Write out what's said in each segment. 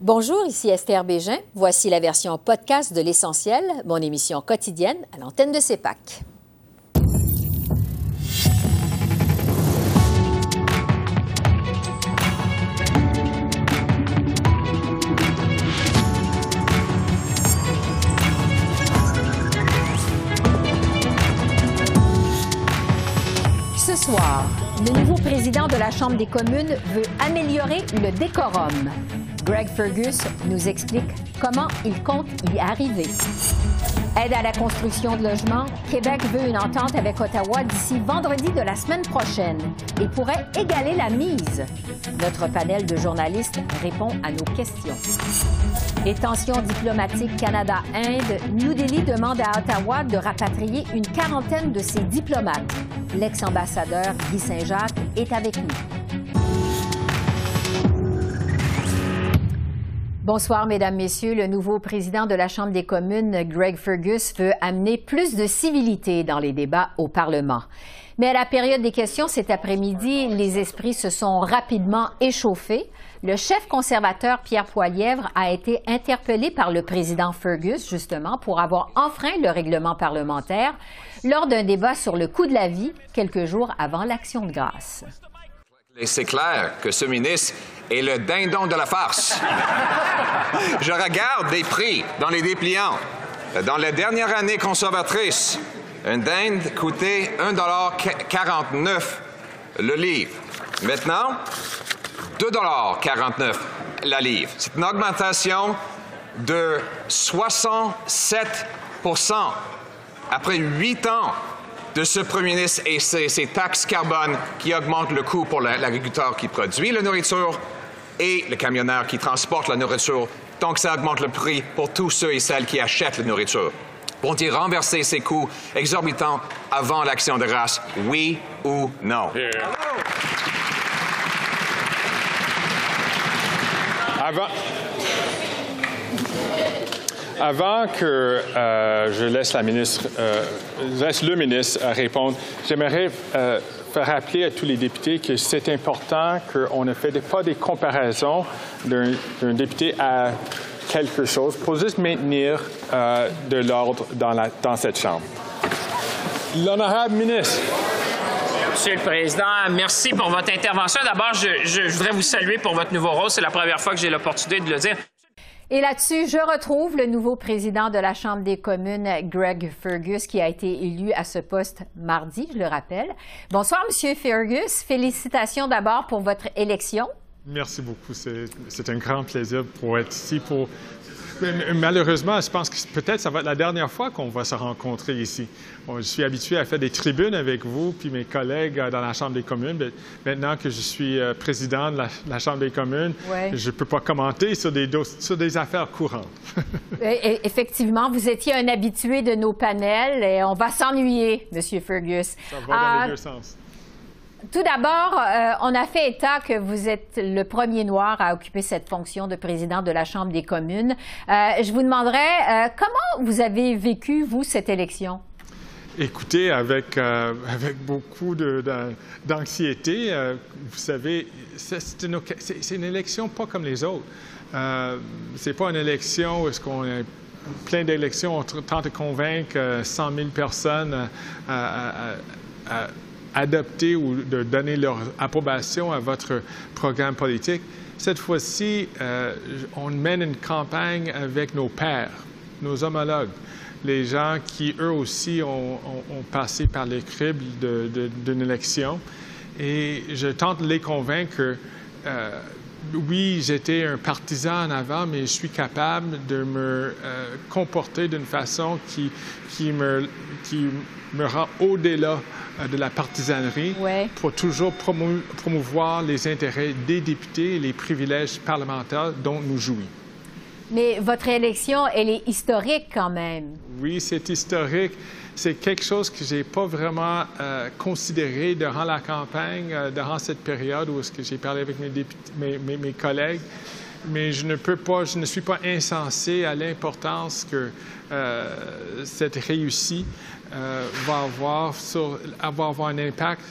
Bonjour, ici Esther Bégin. Voici la version podcast de L'Essentiel, mon émission quotidienne à l'antenne de CEPAC. Ce soir, le nouveau président de la Chambre des communes veut améliorer le décorum. Greg Fergus nous explique comment il compte y arriver. Aide à la construction de logements, Québec veut une entente avec Ottawa d'ici vendredi de la semaine prochaine et pourrait égaler la mise. Notre panel de journalistes répond à nos questions. Les tensions diplomatiques Canada-Inde, New Delhi demande à Ottawa de rapatrier une quarantaine de ses diplomates. L'ex-ambassadeur Guy Saint-Jacques est avec nous. Bonsoir, Mesdames, Messieurs. Le nouveau président de la Chambre des communes, Greg Fergus, veut amener plus de civilité dans les débats au Parlement. Mais à la période des questions cet après-midi, les esprits se sont rapidement échauffés. Le chef conservateur Pierre Poilièvre a été interpellé par le président Fergus, justement, pour avoir enfreint le règlement parlementaire lors d'un débat sur le coût de la vie quelques jours avant l'Action de grâce. Et c'est clair que ce ministre est le dindon de la farce. Je regarde des prix dans les dépliants. Dans la dernière année conservatrice, une dinde coûtait 1,49 le livre. Maintenant, 2,49 la livre. C'est une augmentation de 67% après huit ans de ce premier ministre et ses, taxes carbone qui augmentent le coût pour l'agriculteur qui produit la nourriture et le camionneur qui transporte la nourriture. Donc, ça augmente le prix pour tous ceux et celles qui achètent la nourriture. Vont-ils renverser ces coûts exorbitants avant l'action de grâce? Oui ou non? Avant, avant que euh, je laisse, la ministre, euh, laisse le ministre répondre, j'aimerais euh, faire rappeler à tous les députés que c'est important qu'on ne fait pas des comparaisons d'un député à quelque chose pour juste maintenir de l'ordre dans, dans cette Chambre. L'honorable ministre. Monsieur le Président, merci pour votre intervention. D'abord, je, je, voudrais vous saluer pour votre nouveau rôle. C'est la première fois que j'ai l'opportunité de le dire. Et là-dessus, je retrouve le nouveau président de la Chambre des communes, Greg Fergus, qui a été élu à ce poste mardi, je le rappelle. Bonsoir, Monsieur Fergus. Félicitations d'abord pour votre élection. Merci beaucoup. C'est un grand plaisir pour être ici pour Malheureusement, je pense que peut-être ça va être la dernière fois qu'on va se rencontrer ici. je suis habitué à faire des tribunes avec vous puis mes collègues euh, dans la Chambre des communes. maintenant que je suis euh, président de la, Chambre des communes, je ne peux pas commenter sur des, sur des affaires courantes. Effectivement, vous étiez un habitué de nos panels et on va s'ennuyer, M. Fergus. Ça va dans les ah, deux sens. Tout d'abord, euh, on a fait état que vous êtes le premier noir à occuper cette fonction de président de la Chambre des communes. Euh, je vous demanderais euh, comment vous avez vécu, vous, cette élection? Écoutez, avec, avec beaucoup d'anxiété, vous savez, c'est une, élection pas comme les autres. c'est pas une élection où est-ce qu'on est plein d'élections, on tente de convaincre 100 000 personnes à adopter ou de donner leur approbation à votre programme politique. Cette fois-ci, euh, on mène une campagne avec nos pairs, nos homologues, les gens qui, eux aussi, ont, passé par les cribles d'une élection. Et je tente de les convaincre euh, oui, j'étais un partisan en avant, mais je suis capable de me euh, comporter d'une façon qui, qui, me, qui me rend au-delà euh, de la partisanerie pour toujours promouvoir les intérêts des députés et les privilèges parlementaires dont nous jouissons. Mais votre élection, elle est historique quand même. Oui, c'est historique. C'est quelque chose que je n'ai pas vraiment euh, considéré durant la campagne, euh, durant cette période où j'ai parlé avec mes, collègues. Mais je ne peux pas, je ne suis pas insensé à l'importance que cette réussite euh, va avoir, sur, avoir un impact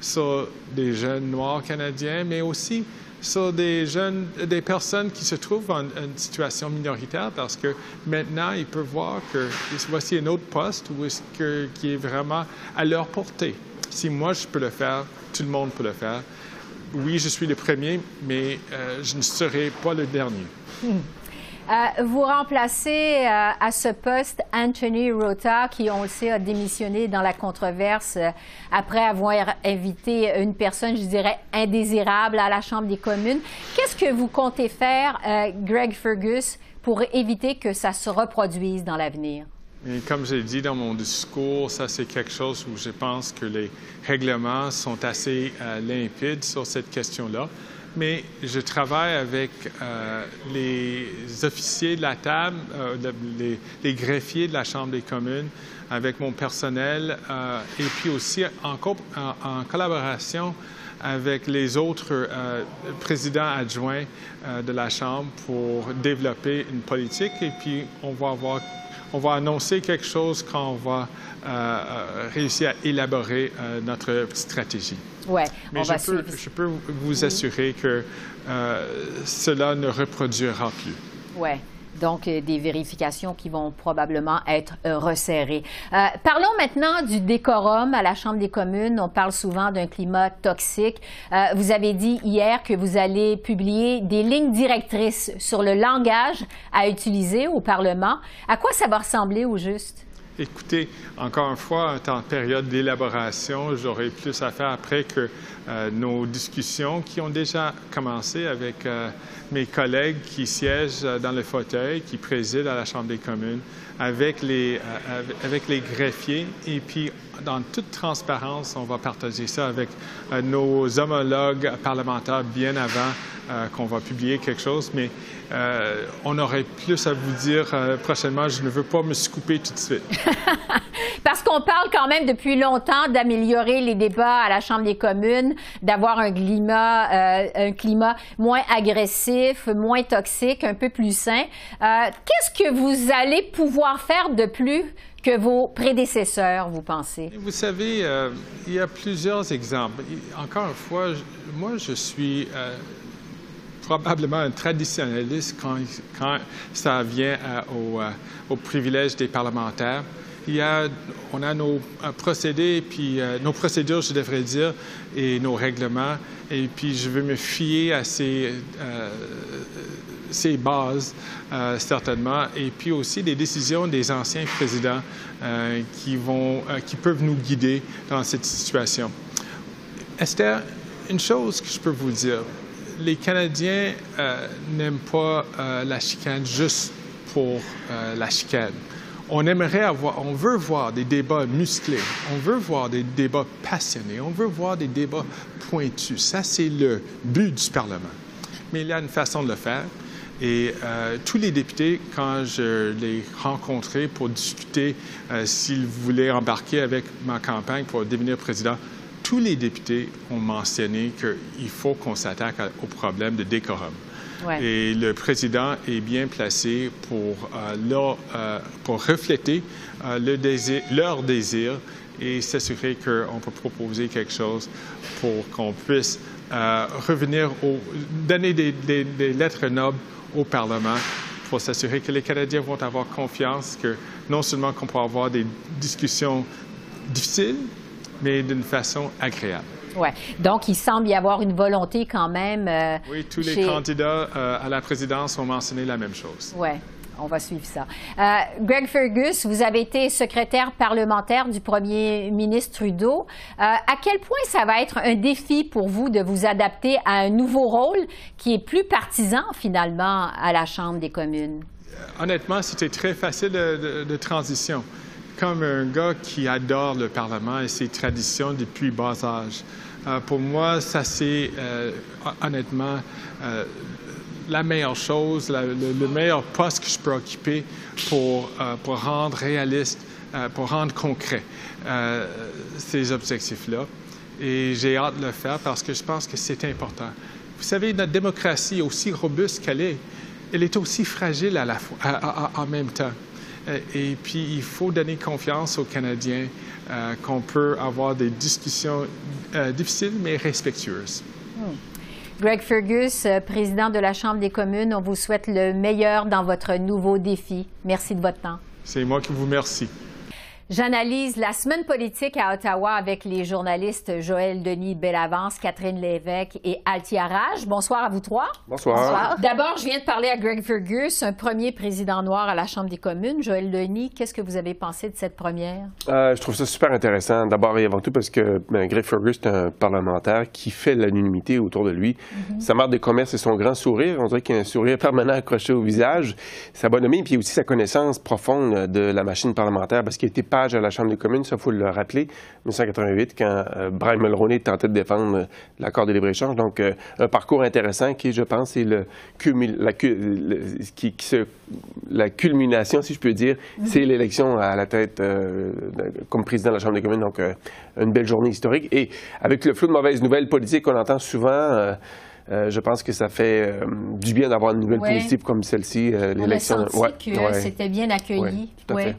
sur des jeunes noirs canadiens, mais aussi sur des jeunes, des personnes qui se trouvent en, une situation minoritaire parce que maintenant, ils peuvent voir que voici un autre poste où est qui est vraiment à leur portée. Si moi, je peux le faire, tout le monde peut le faire. Oui, je suis le premier, mais euh, je ne serai pas le dernier. Hmm. Euh, vous remplacez euh, à ce poste Anthony Rota, qui, on le sait, a démissionné dans la controverse euh, après avoir invité une personne, je dirais, indésirable à la Chambre des communes. Qu'est-ce que vous comptez faire, Greg Fergus, pour éviter que ça se reproduise dans l'avenir? comme j'ai dit dans mon discours, ça c'est quelque chose où je pense que les règlements sont assez limpides sur cette question-là mais je travaille avec euh, les officiers de la table, euh, les, greffiers de la Chambre des communes, avec mon personnel, euh, et puis aussi en, collaboration avec les autres présidents adjoints de la Chambre pour développer une politique. Et puis, on va avoir on va annoncer quelque chose quand on va réussir à élaborer notre stratégie. Ouais, Mais je, peux, je, peux, vous assurer que euh, cela ne reproduira plus. Oui. Donc, euh, des vérifications qui vont probablement être euh, resserrées. parlons maintenant du décorum à la Chambre des communes. On parle souvent d'un climat toxique. vous avez dit hier que vous allez publier des lignes directrices sur le langage à utiliser au Parlement. À quoi ça va ressembler au juste? Écoutez, encore une fois, en période d'élaboration, j'aurai plus à faire après que euh, nos discussions qui ont déjà commencé avec euh, mes collègues qui siègent euh, dans le fauteuil, qui président à la Chambre des communes, avec les, avec les greffiers. Et puis, dans toute transparence, on va partager ça avec nos homologues parlementaires bien avant qu'on va publier quelque chose. Mais on aurait plus à vous dire prochainement. Je ne veux pas me scouper tout de suite. Parce qu'on parle quand même depuis longtemps d'améliorer les débats à la Chambre des communes, d'avoir un climat, euh, un climat moins agressif, moins toxique, un peu plus sain. Euh, qu'est-ce que vous allez pouvoir faire de plus que vos prédécesseurs, vous pensez? Vous savez, euh, il y a plusieurs exemples. Encore une fois, moi, je suis probablement un traditionnaliste quand, ça vient au, au privilège des parlementaires il y a, on a nos euh, procédés, puis euh, nos procédures, je devrais dire, et nos règlements. Et puis, je veux me fier à ces, euh, ces bases, certainement. Et puis aussi des décisions des anciens présidents qui, vont, qui peuvent nous guider dans cette situation. Esther, une chose que je peux vous dire, les Canadiens n'aiment pas la chicane juste pour la chicane on aimerait avoir, on veut voir des débats musclés, on veut voir des débats passionnés, on veut voir des débats pointus. Ça, c'est le but du Parlement. Mais il y a une façon de le faire. Et euh, tous les députés, quand je les rencontrais pour discuter euh, s'ils voulaient embarquer avec ma campagne pour devenir président, tous les députés ont mentionné qu'il faut qu'on s'attaque au problème de décorum. Et le président est bien placé pour, euh, euh, pour refléter euh, le désir, leur désir et s'assurer qu'on peut proposer quelque chose pour qu'on puisse revenir au, donner des, des, lettres nobles au Parlement pour s'assurer que les Canadiens vont avoir confiance que non seulement qu'on peut avoir des discussions difficiles, mais d'une façon agréable. Oui. Donc, il semble y avoir une volonté quand même. Euh, oui, tous les candidats euh, à la présidence ont mentionné la même chose. Oui. On va suivre ça. Euh, Greg Fergus, vous avez été secrétaire parlementaire du premier ministre Trudeau. à quel point ça va être un défi pour vous de vous adapter à un nouveau rôle qui est plus partisan finalement à la Chambre des communes? Honnêtement, c'était très facile de transition comme un gars qui adore le Parlement et ses traditions depuis bas âge. Euh, pour moi, ça c'est euh, honnêtement euh, la meilleure chose, le, meilleur poste que je peux occuper pour, rendre réaliste, pour rendre concret ces objectifs-là. Et j'ai hâte de le faire parce que je pense que c'est important. Vous savez, notre démocratie, aussi robuste qu'elle est, elle est aussi fragile à la fois, en même temps. Et puis, il faut donner confiance aux Canadiens euh, qu'on peut avoir des discussions euh, difficiles mais respectueuses. Hmm. Greg Fergus, euh, président de la Chambre des communes, on vous souhaite le meilleur dans votre nouveau défi. Merci de votre temps. C'est moi qui vous remercie. J'analyse la semaine politique à Ottawa avec les journalistes Joël Denis Bellavance, Catherine Lévesque et Altia Raj. Bonsoir à vous trois. Bonsoir. D'abord, je viens de parler à Greg Fergus, un premier président noir à la Chambre des communes. Joël Denis, qu'est-ce que vous avez pensé de cette première? Euh, je trouve ça super intéressant. D'abord et avant tout parce que ben, Greg Fergus est un parlementaire qui fait l'unanimité autour de lui. Sa marque de commerce et son grand sourire, on dirait qu'il a un sourire permanent accroché au visage. Sa bonhomie, puis aussi sa connaissance profonde de la machine parlementaire parce qu'il était à la Chambre des communes, ça, il faut le rappeler, 1988, quand euh, Brian Mulroney tentait de défendre euh, l'accord de libre-échange. Donc, euh, un parcours intéressant qui, je pense, est le, la, qui, se, la culmination, si je peux dire, mm-hmm. c'est l'élection à la tête comme président de la Chambre des communes. Donc, une belle journée historique. Et avec le flou de mauvaises nouvelles politiques qu'on entend souvent, euh, je pense que ça fait euh, du bien d'avoir une nouvelle positive comme celle-ci, euh, l'élection. Senti que c'était bien accueilli. Ouais,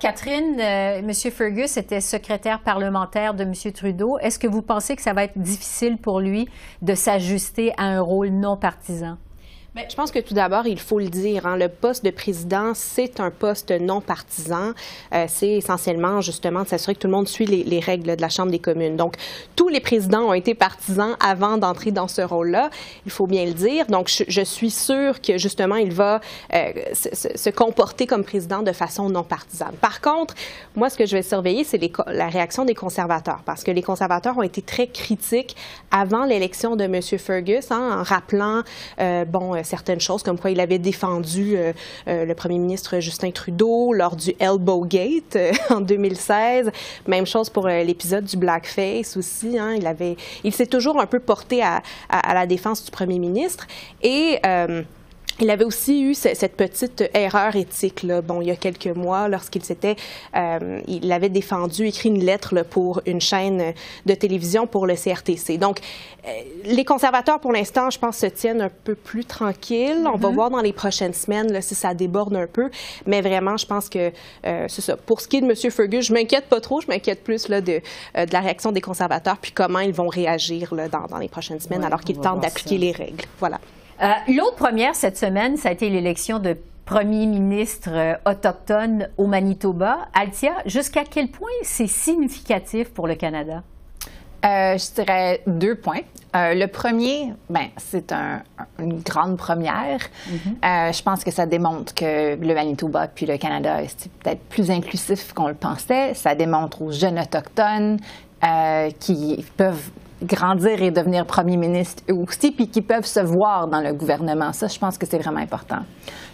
Catherine, M. Fergus était secrétaire parlementaire de M. Trudeau. Est-ce que vous pensez que ça va être difficile pour lui de s'ajuster à un rôle non partisan? Bien, je pense que tout d'abord, il faut le dire, hein, le poste de président, c'est un poste non partisan. Euh, c'est essentiellement justement de s'assurer que tout le monde suit les, les, règles de la Chambre des communes. Donc, tous les présidents ont été partisans avant d'entrer dans ce rôle-là. Il faut bien le dire. Donc, je, suis sûre que justement, il va euh, se, se, comporter comme président de façon non partisane. Par contre, moi, ce que je vais surveiller, c'est la réaction des conservateurs, parce que les conservateurs ont été très critiques avant l'élection de M. Fergus, hein, en rappelant, euh, bon, euh, certaines choses, comme quoi il avait défendu euh, euh, le premier ministre Justin Trudeau lors du Elbow Gate en 2016. Même chose pour l'épisode du blackface aussi. Hein. il avait, il s'est toujours un peu porté à, à, la défense du premier ministre et il avait aussi eu cette petite erreur éthique, là, bon, il y a quelques mois, lorsqu'il s'était, euh, il avait défendu, écrit une lettre là, pour une chaîne de télévision pour le CRTC. Donc, euh, les conservateurs, pour l'instant, je pense, se tiennent un peu plus tranquilles. On va mm-hmm. voir dans les prochaines semaines là, si ça déborde un peu, mais vraiment, je pense que euh, c'est ça. Pour ce qui est de M. Fergus, je m'inquiète pas trop, je m'inquiète plus là, de, euh, de, la réaction des conservateurs, puis comment ils vont réagir là, dans, dans les prochaines semaines, alors qu'ils tentent d'appliquer les règles. Voilà. Euh, l'autre première cette semaine, ça a été l'élection de premier ministre euh, autochtone au Manitoba. Altia, jusqu'à quel point c'est significatif pour le Canada? Euh, je dirais deux points. le premier, ben, c'est une grande première. Mm-hmm. je pense que ça démontre que le Manitoba puis le Canada est peut-être plus inclusif qu'on le pensait. Ça démontre aux jeunes autochtones qui peuvent grandir et devenir premier ministre aussi, puis qui peuvent se voir dans le gouvernement. Ça, je pense que c'est vraiment important.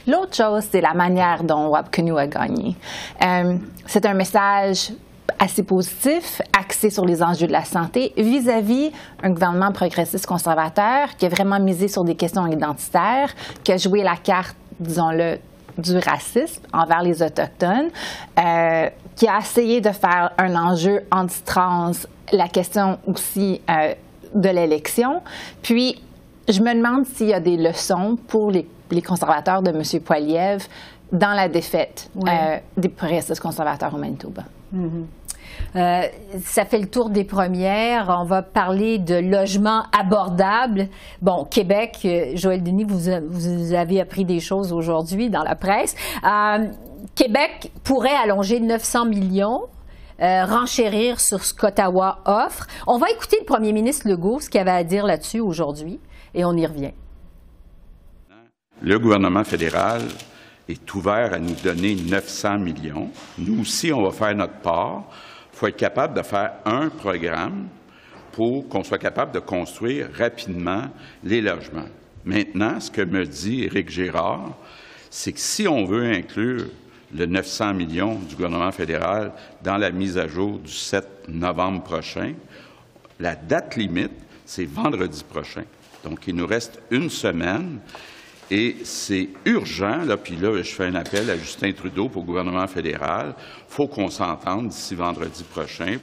L'autre chose, c'est la manière dont Wapkunu a gagné. Euh, c'est un message assez positif, axé sur les enjeux de la santé vis-à-vis un gouvernement progressiste conservateur qui a vraiment misé sur des questions identitaires, qui a joué la carte, disons-le, du racisme envers les Autochtones, euh, qui a essayé de faire un enjeu anti-trans la question aussi euh, de l'élection. Puis, je me demande s'il y a des leçons pour les, conservateurs de M. Poiliev dans la défaite euh, des progressistes conservateurs au Manitoba. Mm-hmm. Euh, ça fait le tour des premières. On va parler de logement abordable. Bon, Québec, Joël Denis, vous, vous avez appris des choses aujourd'hui dans la presse. Québec pourrait allonger 900 millions euh, renchérir sur ce qu'Ottawa offre. On va écouter le premier ministre Legault, ce qu'il avait à dire là-dessus aujourd'hui, et on y revient. Le gouvernement fédéral est ouvert à nous donner 900 millions. Nous aussi, on va faire notre part. Il faut être capable de faire un programme pour qu'on soit capable de construire rapidement les logements. Maintenant, ce que me dit Éric Girard, c'est que si on veut inclure le 900 millions du gouvernement fédéral dans la mise à jour du 7 novembre prochain. La date limite, c'est vendredi prochain. Donc, il nous reste une semaine et c'est urgent, là, puis là, je fais un appel à Justin Trudeau pour le gouvernement fédéral. Il faut qu'on s'entende d'ici vendredi prochain.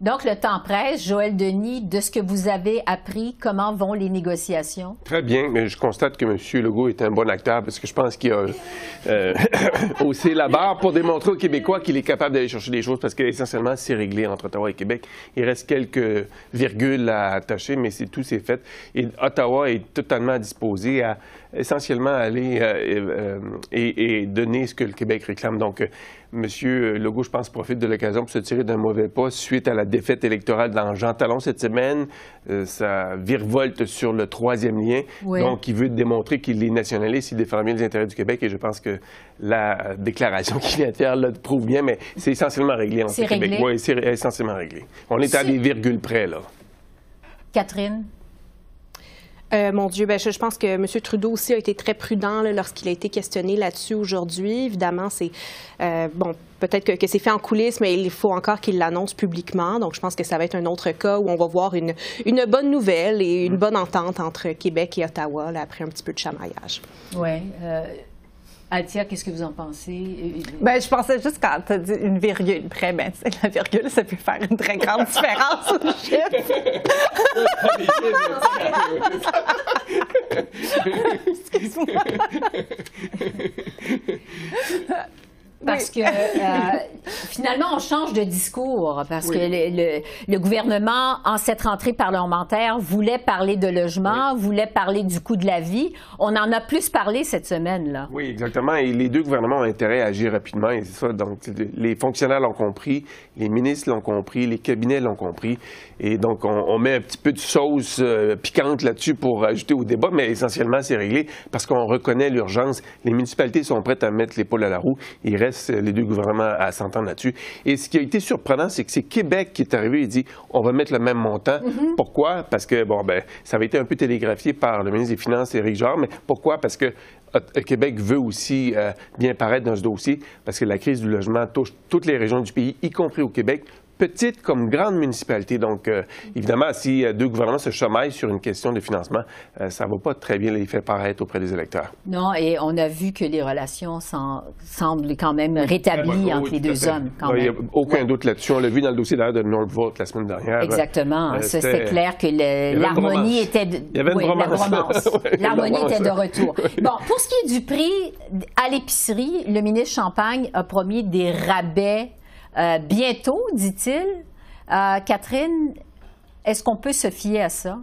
Donc, le temps presse. Joël Denis, de ce que vous avez appris, comment vont les négociations? Très bien, mais je constate que M. Legault est un bon acteur parce que je pense qu'il a euh, haussé la barre pour démontrer aux Québécois qu'il est capable d'aller chercher des choses parce qu'essentiellement, c'est réglé entre Ottawa et Québec. Il reste quelques virgules à attacher, mais c'est tout, c'est fait. Et Ottawa est totalement disposé à essentiellement aller euh, euh, et, donner ce que le Québec réclame. Donc, euh, M. Legault, je pense, profite de l'occasion pour se tirer d'un mauvais pas suite à la défaite électorale dans Jean Talon cette semaine. ça virevolte sur le troisième lien. Donc, il veut démontrer qu'il est nationaliste, il défend bien les intérêts du Québec et je pense que la déclaration qu'il vient de faire le prouve bien, mais c'est essentiellement réglé en Québec. Oui, c'est essentiellement réglé. On est à des virgules près, là. Catherine? Euh, mon Dieu, ben, je, pense que M. Trudeau aussi a été très prudent lorsqu'il a été questionné là-dessus aujourd'hui. Évidemment, c'est euh, bon, peut-être que, c'est fait en coulisses, mais il faut encore qu'il l'annonce publiquement. Donc, je pense que ça va être un autre cas où on va voir une, une bonne nouvelle et une bonne entente entre Québec et Ottawa là, après un petit peu de chamaillage. Oui. Euh, Altia, qu'est-ce que vous en pensez? Ben, je pensais juste quand tu as dit une virgule près, ben, la virgule, ça peut faire une très grande différence au chiffre. Excuse-moi. Parce que euh, finalement, on change de discours parce que le, gouvernement, en cette rentrée parlementaire, voulait parler de logement, voulait parler du coût de la vie. On en a plus parlé cette semaine-là. Oui, exactement. Et les deux gouvernements ont intérêt à agir rapidement. Et c'est ça. Donc, les fonctionnaires l'ont compris, les ministres l'ont compris, les cabinets l'ont compris. Et donc, on, met un petit peu de sauce euh, piquante là-dessus pour ajouter au débat, mais essentiellement, c'est réglé parce qu'on reconnaît l'urgence. Les municipalités sont prêtes à mettre l'épaule à la roue. Reste les deux gouvernements à s'entendre là-dessus. Et ce qui a été surprenant, c'est que c'est Québec qui est arrivé et dit on va mettre le même montant. Mm-hmm. Pourquoi? Parce que, bon, ben, ça avait été un peu télégraphié par le ministre des Finances, Éric Jarre, mais pourquoi? Parce que euh, Québec veut aussi euh, bien paraître dans ce dossier parce que la crise du logement touche toutes les régions du pays, y compris au Québec petite comme grande municipalité. Donc, euh, évidemment, si euh, deux gouvernements se chamaillent sur une question de financement, euh, ça ne va pas très bien les faire paraître auprès des électeurs. Non, et on a vu que les relations semblent quand même rétablies entre les deux hommes. Il n'y a aucun doute là-dessus. On l'a vu dans le dossier d'ailleurs de Northvolt la semaine dernière. Exactement. C'est clair que l'harmonie était... De... Il y avait une romance. L'harmonie était de retour. Bon, pour ce qui est du prix à l'épicerie, le ministre Champagne a promis des rabais euh, bientôt, dit-il. Euh, Catherine, est-ce qu'on peut se fier à ça?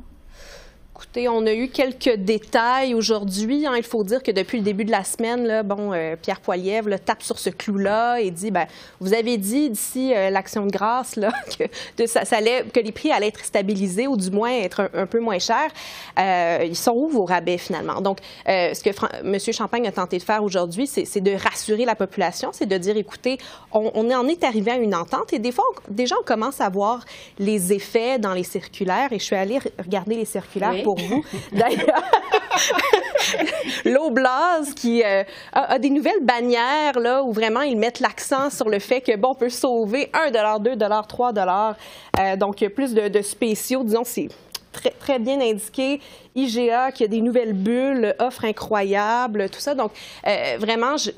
Écoutez, on a eu quelques détails aujourd'hui. Hein. Il faut dire que depuis le début de la semaine, là, bon, euh, Pierre Poilievre tape sur ce clou-là et dit ben, Vous avez dit d'ici euh, l'action de grâce là, que, ça, que les prix allaient être stabilisés ou du moins être un, peu moins chers. Euh, ils sont où vos rabais finalement? Donc, ce que M. Champagne a tenté de faire aujourd'hui, c'est de rassurer la population, c'est de dire écoutez, on, en est arrivé à une entente et des fois, déjà, on commence à voir les effets dans les circulaires et je suis allée regarder les circulaires pour vous. D'ailleurs, l'Oblast qui euh, a, des nouvelles bannières là, où vraiment ils mettent l'accent sur le fait que bon, on peut sauver 1 2 3 euh, Donc, plus de, spéciaux, disons, c'est très, très bien indiqué. IGA qui a des nouvelles bulles, offres incroyables, tout ça. Donc, euh, vraiment, je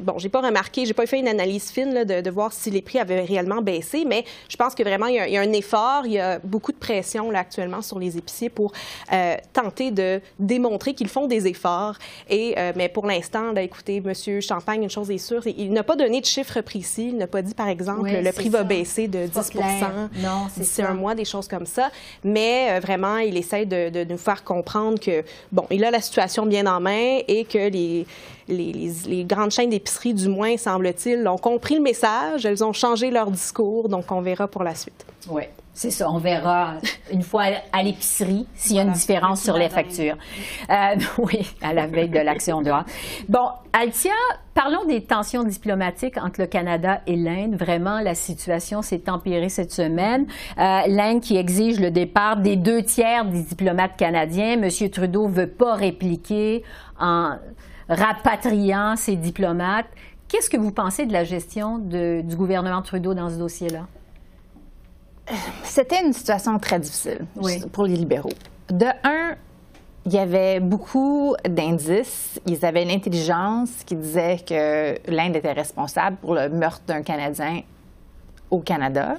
bon, j'ai pas remarqué, j'ai pas fait une analyse fine de, voir si les prix avaient réellement baissé, mais je pense que vraiment, il y a, un effort, il y a beaucoup de pression là, actuellement sur les épiciers pour euh, tenter de démontrer qu'ils font des efforts. Et, euh, mais pour l'instant, écoutez, M. Champagne, une chose est sûre, il n'a pas donné de chiffre précis. Il n'a pas dit, par exemple, que le prix va baisser de 10 d'ici un mois, des choses comme ça. Mais euh, vraiment, il essaie de, de, nous faire comprendre que, bon, il a la situation bien en main et que les, les, grandes chaînes d'épicerie, du moins, semble-t-il, ont compris le message. Elles ont changé leur discours, donc on verra pour la suite. Oui. C'est ça, on verra une fois à l'épicerie s'il y a une différence sur les factures. Euh, oui, à la veille de l'action de Bon, Altia, parlons des tensions diplomatiques entre le Canada et l'Inde. Vraiment, la situation s'est empirée cette semaine. Euh, L'Inde qui exige le départ des deux tiers des diplomates canadiens. M. Trudeau veut pas répliquer en rapatriant ces diplomates. Qu'est-ce que vous pensez de la gestion du gouvernement Trudeau dans ce dossier-là? C'était une situation très difficile pour les libéraux. De un, il y avait beaucoup d'indices. Ils avaient l'intelligence qui disait que l'Inde était responsable pour le meurtre d'un Canadien au Canada.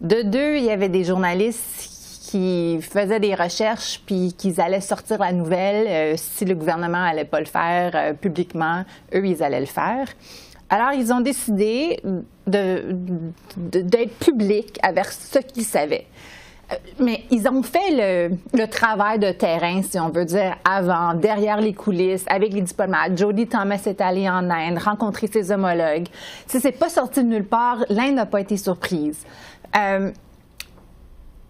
De deux, il y avait des journalistes qui faisaient des recherches puis qu'ils allaient sortir la nouvelle. Euh, si le gouvernement allait pas le faire euh, publiquement, eux, ils allaient le faire. Alors, ils ont décidé d'être publics avec ce qu'ils savaient. Euh, mais ils ont fait le, travail de terrain, si on veut dire, avant, derrière les coulisses, avec les diplomates. Jody Thomas est allée en Inde, rencontrer ses homologues. Si c'est pas sorti de nulle part, l'Inde n'a pas été surprise.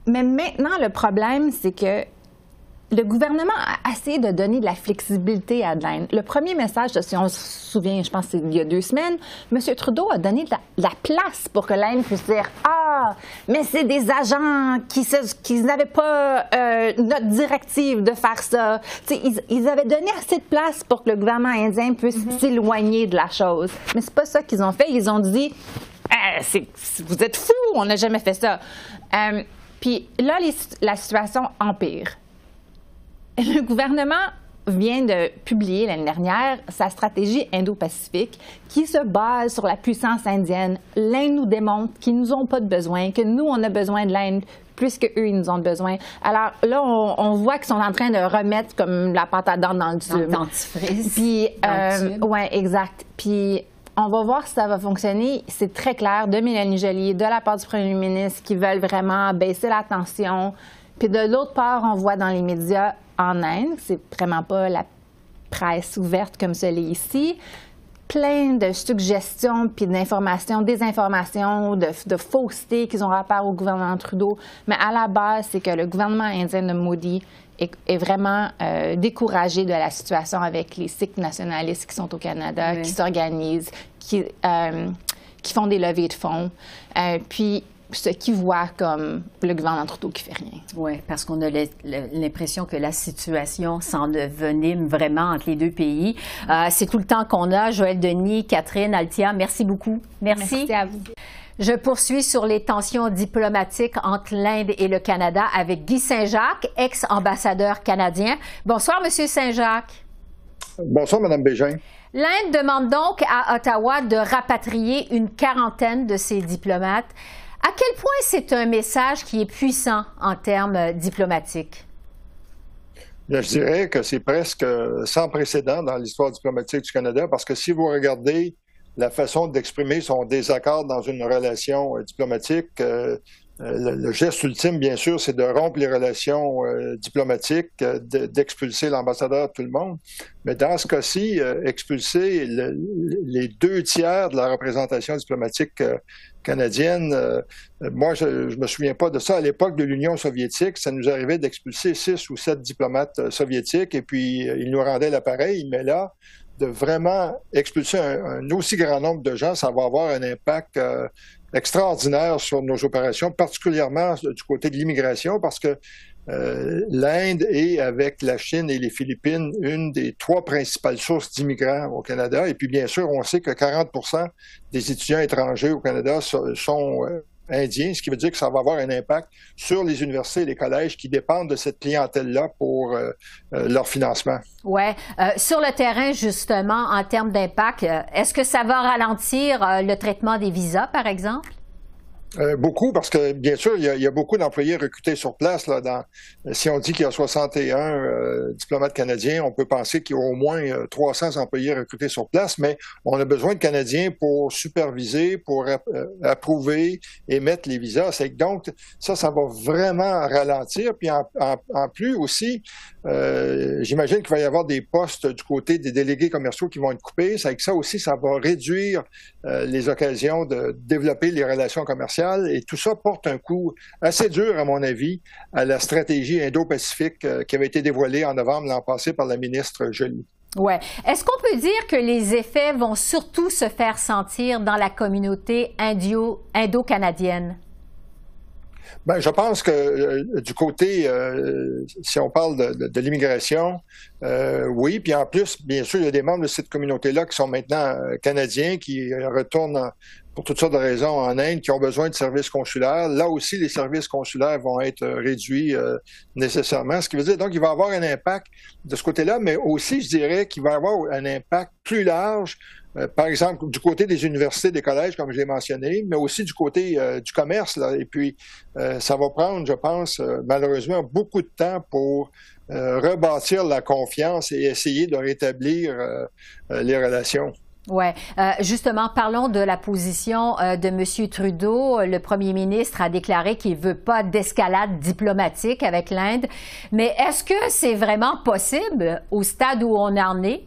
Mais maintenant, le problème, c'est que le gouvernement a essayé de donner de la flexibilité à l'Inde. Le premier message, si on se souvient, je pense c'est il y a deux semaines, M. Trudeau a donné de la, place pour que l'Inde puisse dire Ah, mais c'est des agents qui, qui n'avaient pas euh, notre directive de faire ça. Ils, ils, avaient donné assez de place pour que le gouvernement indien puisse mm-hmm. s'éloigner de la chose. Mais c'est pas ça qu'ils ont fait. Ils ont dit eh, Vous êtes fous, on n'a jamais fait ça. Euh, puis là, la situation empire. Le gouvernement vient de publier l'année dernière sa stratégie Indo-Pacifique qui se base sur la puissance indienne. L'Inde nous démontre qu'ils nous ont pas de besoin, que nous, on a besoin de l'Inde plus qu'eux, ils nous ont besoin. Alors là, on, voit qu'ils sont en train de remettre comme la pâte à dents dans le tube. Puis, euh, ouais, exact. Puis on va voir si ça va fonctionner. C'est très clair de Mélanie Joly, de la part du premier ministre, qui veulent vraiment baisser la tension. Puis de l'autre part, on voit dans les médias en Inde, c'est vraiment pas la presse ouverte comme celle ici, plein de suggestions puis d'informations, désinformations, de, de faussetés qu'ils ont rapport au gouvernement Trudeau. Mais à la base, c'est que le gouvernement indien de Modi est, vraiment euh, découragé de la situation avec les Sikhs nationalistes qui sont au Canada, qui s'organisent, qui, euh, qui font des levées de fonds. Euh, puis, ce qu'ils voient comme le gouvernement Trudeau qui fait rien. Oui, parce qu'on a l'impression que la situation s'envenime vraiment entre les deux pays. C'est tout le temps qu'on a. Joël Denis, Catherine, Altia, merci beaucoup. Merci. Merci à vous. Je poursuis sur les tensions diplomatiques entre l'Inde et le Canada avec Guy Saint-Jacques, ex-ambassadeur canadien. Bonsoir, Monsieur Saint-Jacques. Bonsoir, Madame Bégin. L'Inde demande donc à Ottawa de rapatrier une quarantaine de ses diplomates. À quel point c'est un message qui est puissant en termes diplomatiques? je dirais que c'est presque sans précédent dans l'histoire diplomatique du Canada parce que si vous regardez la façon d'exprimer son désaccord dans une relation euh, diplomatique. Euh, euh, le, geste ultime, bien sûr, c'est de rompre les relations diplomatiques, d'expulser l'ambassadeur, tout le monde. Mais dans ce cas-ci, expulser les deux tiers de la représentation diplomatique canadienne, moi, je, ne me souviens pas de ça. À l'époque de l'Union soviétique, ça nous arrivait d'expulser six ou sept diplomates soviétiques et puis ils nous rendaient l'appareil. Mais là, de vraiment expulser un, aussi grand nombre de gens, ça va avoir un impact euh, extraordinaire sur nos opérations, particulièrement du côté de l'immigration, parce que euh, l'Inde est, avec la Chine et les Philippines, une des trois principales sources d'immigrants au Canada. Et puis, bien sûr, on sait que 40% des étudiants étrangers au Canada sont, euh, indien, ce qui veut dire que ça va avoir un impact sur les universités et les collèges qui dépendent de cette clientèle-là pour euh, leur financement. Oui. Sur le terrain, justement, en termes d'impact, est-ce que ça va ralentir le traitement des visas, par exemple? Euh, beaucoup, parce que bien sûr, il y a, beaucoup d'employés recrutés sur place. Là, dans, si on dit qu'il y a 61 euh, diplomates canadiens, on peut penser qu'il y a au moins 300 euh, employés recrutés sur place, mais on a besoin de Canadiens pour superviser, pour approuver, émettre les visas. Donc ça, ça va vraiment ralentir. Puis en plus aussi, j'imagine qu'il va y avoir des postes du côté des délégués commerciaux qui vont être coupés. C'est que ça aussi, ça va réduire les occasions de développer les relations commerciales et tout ça porte un coup assez dur, à mon avis, à la stratégie Indo-Pacifique euh, qui avait été dévoilée en novembre l'an passé par la ministre Jolie. Ouais. Est-ce qu'on peut dire que les effets vont surtout se faire sentir dans la communauté indo-canadienne? Ben, je pense que euh, du côté, euh, si on parle de, l'immigration, euh, oui. Puis en plus, bien sûr, il y a des membres de cette communauté-là qui sont maintenant canadiens, qui retournent pour toutes sortes de raisons en Inde qui ont besoin de services consulaires. Là aussi, les services consulaires vont être réduits nécessairement. Ce qui veut dire donc il va y avoir un impact de ce côté-là, mais aussi, je dirais qu'il va y avoir un impact plus large euh, par exemple, du côté des universités, des collèges, comme je l'ai mentionné, mais aussi du côté euh, du commerce. Là. Et puis, euh, ça va prendre, je pense, malheureusement, beaucoup de temps pour rebâtir la confiance et essayer de rétablir les relations. Oui. justement, parlons de la position de M. Trudeau. Le premier ministre a déclaré qu'il ne veut pas d'escalade diplomatique avec l'Inde. Mais est-ce que c'est vraiment possible au stade où on en est?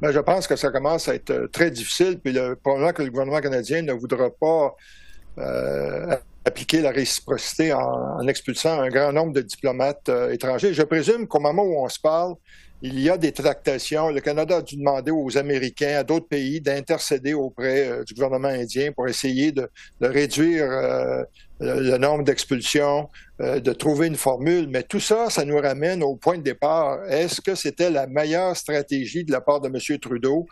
Ben, je pense que ça commence à être euh, très difficile, puis le, probablement que le gouvernement canadien ne voudra pas euh, appliquer la réciprocité en, expulsant un grand nombre de diplomates euh, étrangers. Je présume qu'au moment où on se parle, il y a des tractations. Le Canada a dû demander aux Américains, à d'autres pays, d'intercéder auprès euh, du gouvernement indien pour essayer de, réduire euh, le, nombre d'expulsions, euh, de trouver une formule. Mais tout ça, ça nous ramène au point de départ. Est-ce que c'était la meilleure stratégie de la part de M. Trudeau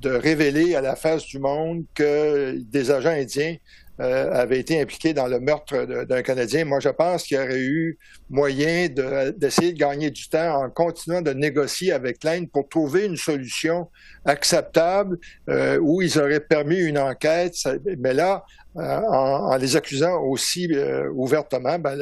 de révéler à la face du monde que des agents indiens euh, avait été impliqué dans le meurtre d'un Canadien. Moi, je pense qu'il y aurait eu moyen d'essayer de, gagner du temps en continuant de négocier avec l'Inde pour trouver une solution acceptable euh, où ils auraient permis une enquête. mais là, euh, en, les accusant aussi euh, ouvertement. Ben,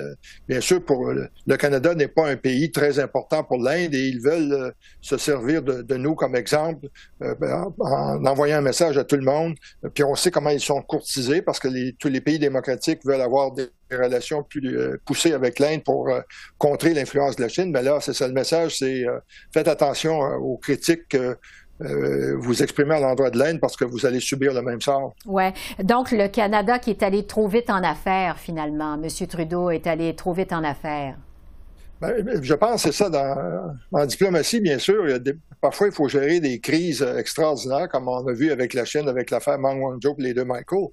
bien sûr, pour le, Canada n'est pas un pays très important pour l'Inde et ils veulent euh, se servir de, nous comme exemple ben, en, envoyant un message à tout le monde. Puis on sait comment ils sont courtisés parce que tous les pays démocratiques veulent avoir des relations plus poussées avec l'Inde pour contrer l'influence de la Chine. Mais là, c'est ça le message, c'est faites attention aux critiques euh, vous exprimer à l'endroit de l'Inde parce que vous allez subir le même sort. Oui. Donc, le Canada qui est allé trop vite en affaires, finalement. M. Trudeau est allé trop vite en affaires. Ben, je pense que c'est ça. Dans, en diplomatie, bien sûr, parfois, il faut gérer des crises extraordinaires, comme on a vu avec la Chine, avec l'affaire Mang Wanzhou et les deux Michael.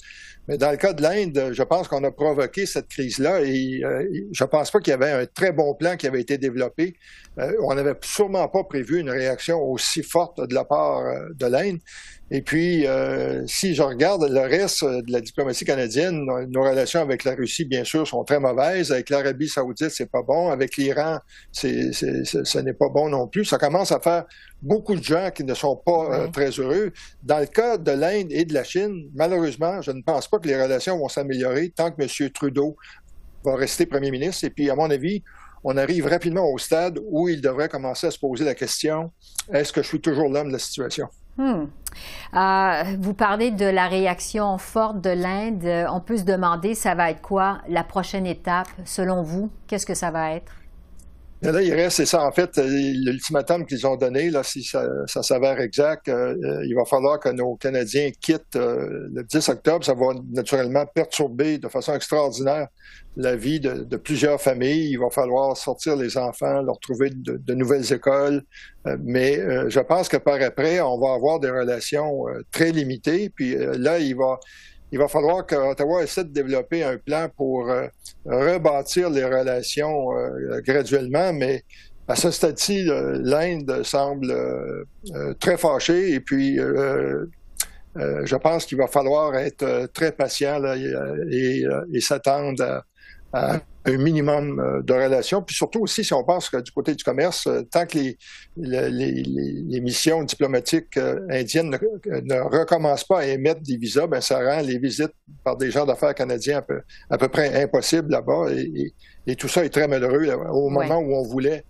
Mais dans le cas de l'Inde, je pense qu'on a provoqué cette crise-là et euh, je pense pas qu'il y avait un très bon plan qui avait été développé. Euh, on n'avait sûrement pas prévu une réaction aussi forte de la part euh, de l'Inde. Et puis, euh, si je regarde le reste de la diplomatie canadienne, nos relations avec la Russie, bien sûr, sont très mauvaises. Avec l'Arabie saoudite, c'est pas bon. Avec l'Iran, ce n'est pas bon non plus. Ça commence à faire beaucoup de gens qui ne sont pas euh, très heureux. Dans le cas de l'Inde et de la Chine, malheureusement, je ne pense pas que les relations vont s'améliorer tant que M. Trudeau va rester premier ministre. Et puis, à mon avis, on arrive rapidement au stade où il devrait commencer à se poser la question, est-ce que je suis toujours l'homme de la situation? Hmm. Euh, vous parlez de la réaction forte de l'Inde. On peut se demander, ça va être quoi la prochaine étape selon vous? Qu'est-ce que ça va être? Là, il reste, c'est ça, en fait, euh, l'ultimatum qu'ils ont donné, là, si ça, s'avère exact, euh, il va falloir que nos Canadiens quittent le 10 octobre. Ça va naturellement perturber de façon extraordinaire la vie de, plusieurs familles. Il va falloir sortir les enfants, leur trouver de, nouvelles écoles. Euh, mais euh, je pense que par après, on va avoir des relations euh, très limitées. Puis là, il va, il va falloir qu'Ottawa essaie de développer un plan pour rebâtir les relations graduellement. Mais à ce stade-ci, l'Inde semble très fâchée. Et puis, je pense qu'il va falloir être très patient et, et s'attendre à un minimum euh, de relations. Puis surtout aussi, si on pense que du côté du commerce, euh, tant que les, les, missions diplomatiques euh, indiennes ne, recommencent pas à émettre des visas, ben ça rend les visites par des gens d'affaires canadiens à peu, à peu près impossibles là-bas. Et, tout ça est très malheureux au moment où on voulait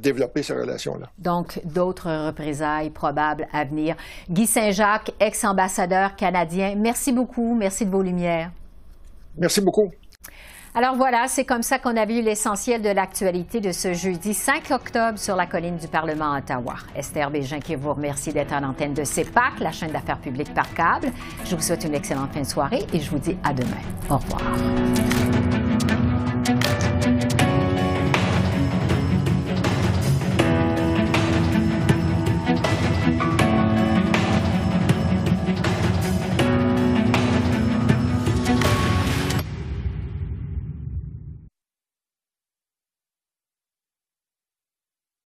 développer ces relations-là. Donc, d'autres représailles probables à venir. Guy Saint-Jacques, ex-ambassadeur canadien, merci beaucoup. Merci de vos lumières. Merci beaucoup. Alors voilà, c'est comme ça qu'on a vu l'essentiel de l'actualité de ce jeudi 5 octobre sur la colline du Parlement à Ottawa. Esther Bégin qui vous remercie d'être à l'antenne de CEPAC, la chaîne d'affaires publiques par câble. Je vous souhaite une excellente fin de soirée et je vous dis à demain. Au revoir.